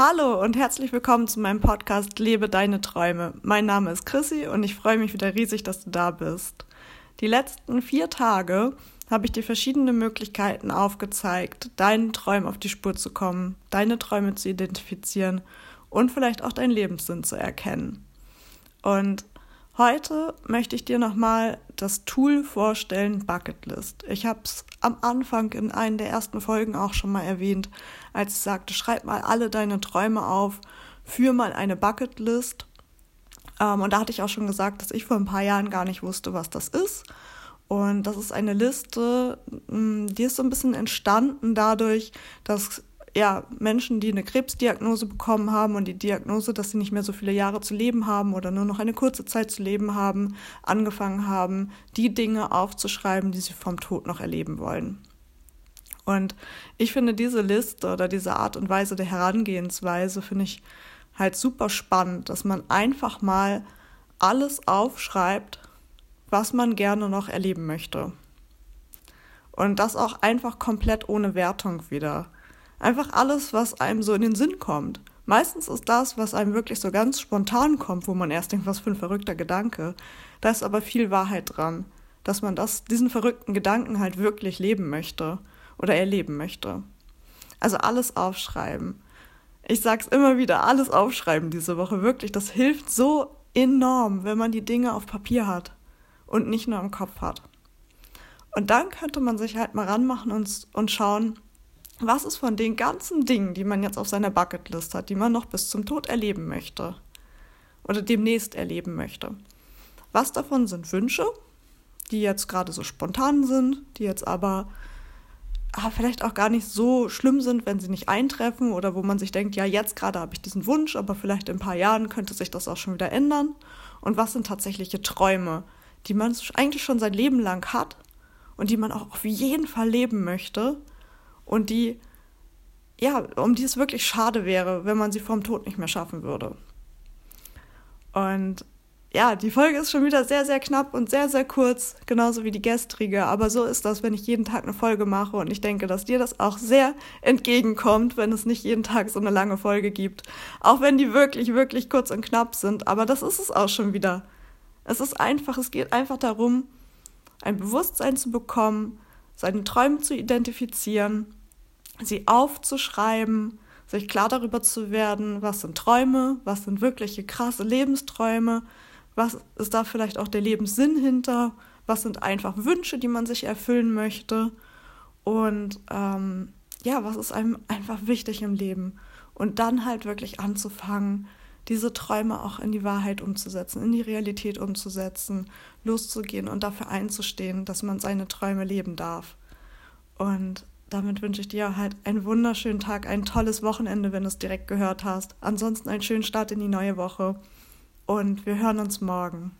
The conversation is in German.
Hallo und herzlich willkommen zu meinem Podcast Lebe deine Träume. Mein Name ist Chrissy und ich freue mich wieder riesig, dass du da bist. Die letzten vier Tage habe ich dir verschiedene Möglichkeiten aufgezeigt, deinen Träumen auf die Spur zu kommen, deine Träume zu identifizieren und vielleicht auch deinen Lebenssinn zu erkennen. Und heute möchte ich dir nochmal das Tool vorstellen, Bucketlist. Ich habe es am Anfang in einer der ersten Folgen auch schon mal erwähnt, als ich sagte, schreib mal alle deine Träume auf, führ mal eine Bucketlist. Ähm, und da hatte ich auch schon gesagt, dass ich vor ein paar Jahren gar nicht wusste, was das ist. Und das ist eine Liste, die ist so ein bisschen entstanden dadurch, dass ja, Menschen, die eine Krebsdiagnose bekommen haben und die Diagnose, dass sie nicht mehr so viele Jahre zu leben haben oder nur noch eine kurze Zeit zu leben haben, angefangen haben, die Dinge aufzuschreiben, die sie vom Tod noch erleben wollen. Und ich finde diese Liste oder diese Art und Weise der Herangehensweise finde ich halt super spannend, dass man einfach mal alles aufschreibt, was man gerne noch erleben möchte. Und das auch einfach komplett ohne Wertung wieder. Einfach alles, was einem so in den Sinn kommt. Meistens ist das, was einem wirklich so ganz spontan kommt, wo man erst denkt, was für ein verrückter Gedanke. Da ist aber viel Wahrheit dran, dass man das, diesen verrückten Gedanken halt wirklich leben möchte oder erleben möchte. Also alles aufschreiben. Ich sag's immer wieder, alles aufschreiben diese Woche, wirklich. Das hilft so enorm, wenn man die Dinge auf Papier hat und nicht nur im Kopf hat. Und dann könnte man sich halt mal ranmachen und, und schauen, was ist von den ganzen Dingen, die man jetzt auf seiner Bucketlist hat, die man noch bis zum Tod erleben möchte oder demnächst erleben möchte. Was davon sind Wünsche, die jetzt gerade so spontan sind, die jetzt aber ah, vielleicht auch gar nicht so schlimm sind, wenn sie nicht eintreffen oder wo man sich denkt, ja, jetzt gerade habe ich diesen Wunsch, aber vielleicht in ein paar Jahren könnte sich das auch schon wieder ändern. Und was sind tatsächliche Träume, die man eigentlich schon sein Leben lang hat und die man auch auf jeden Fall leben möchte und die, ja, um die es wirklich schade wäre, wenn man sie vom Tod nicht mehr schaffen würde. Und ja, die Folge ist schon wieder sehr, sehr knapp und sehr, sehr kurz, genauso wie die gestrige. Aber so ist das, wenn ich jeden Tag eine Folge mache. Und ich denke, dass dir das auch sehr entgegenkommt, wenn es nicht jeden Tag so eine lange Folge gibt. Auch wenn die wirklich, wirklich kurz und knapp sind. Aber das ist es auch schon wieder. Es ist einfach, es geht einfach darum, ein Bewusstsein zu bekommen, seine Träume zu identifizieren sie aufzuschreiben, sich klar darüber zu werden, was sind Träume, was sind wirkliche krasse Lebensträume, was ist da vielleicht auch der Lebenssinn hinter, was sind einfach Wünsche, die man sich erfüllen möchte und ähm, ja, was ist einem einfach wichtig im Leben und dann halt wirklich anzufangen, diese Träume auch in die Wahrheit umzusetzen, in die Realität umzusetzen, loszugehen und dafür einzustehen, dass man seine Träume leben darf. Und damit wünsche ich dir halt einen wunderschönen Tag, ein tolles Wochenende, wenn du es direkt gehört hast. Ansonsten einen schönen Start in die neue Woche und wir hören uns morgen.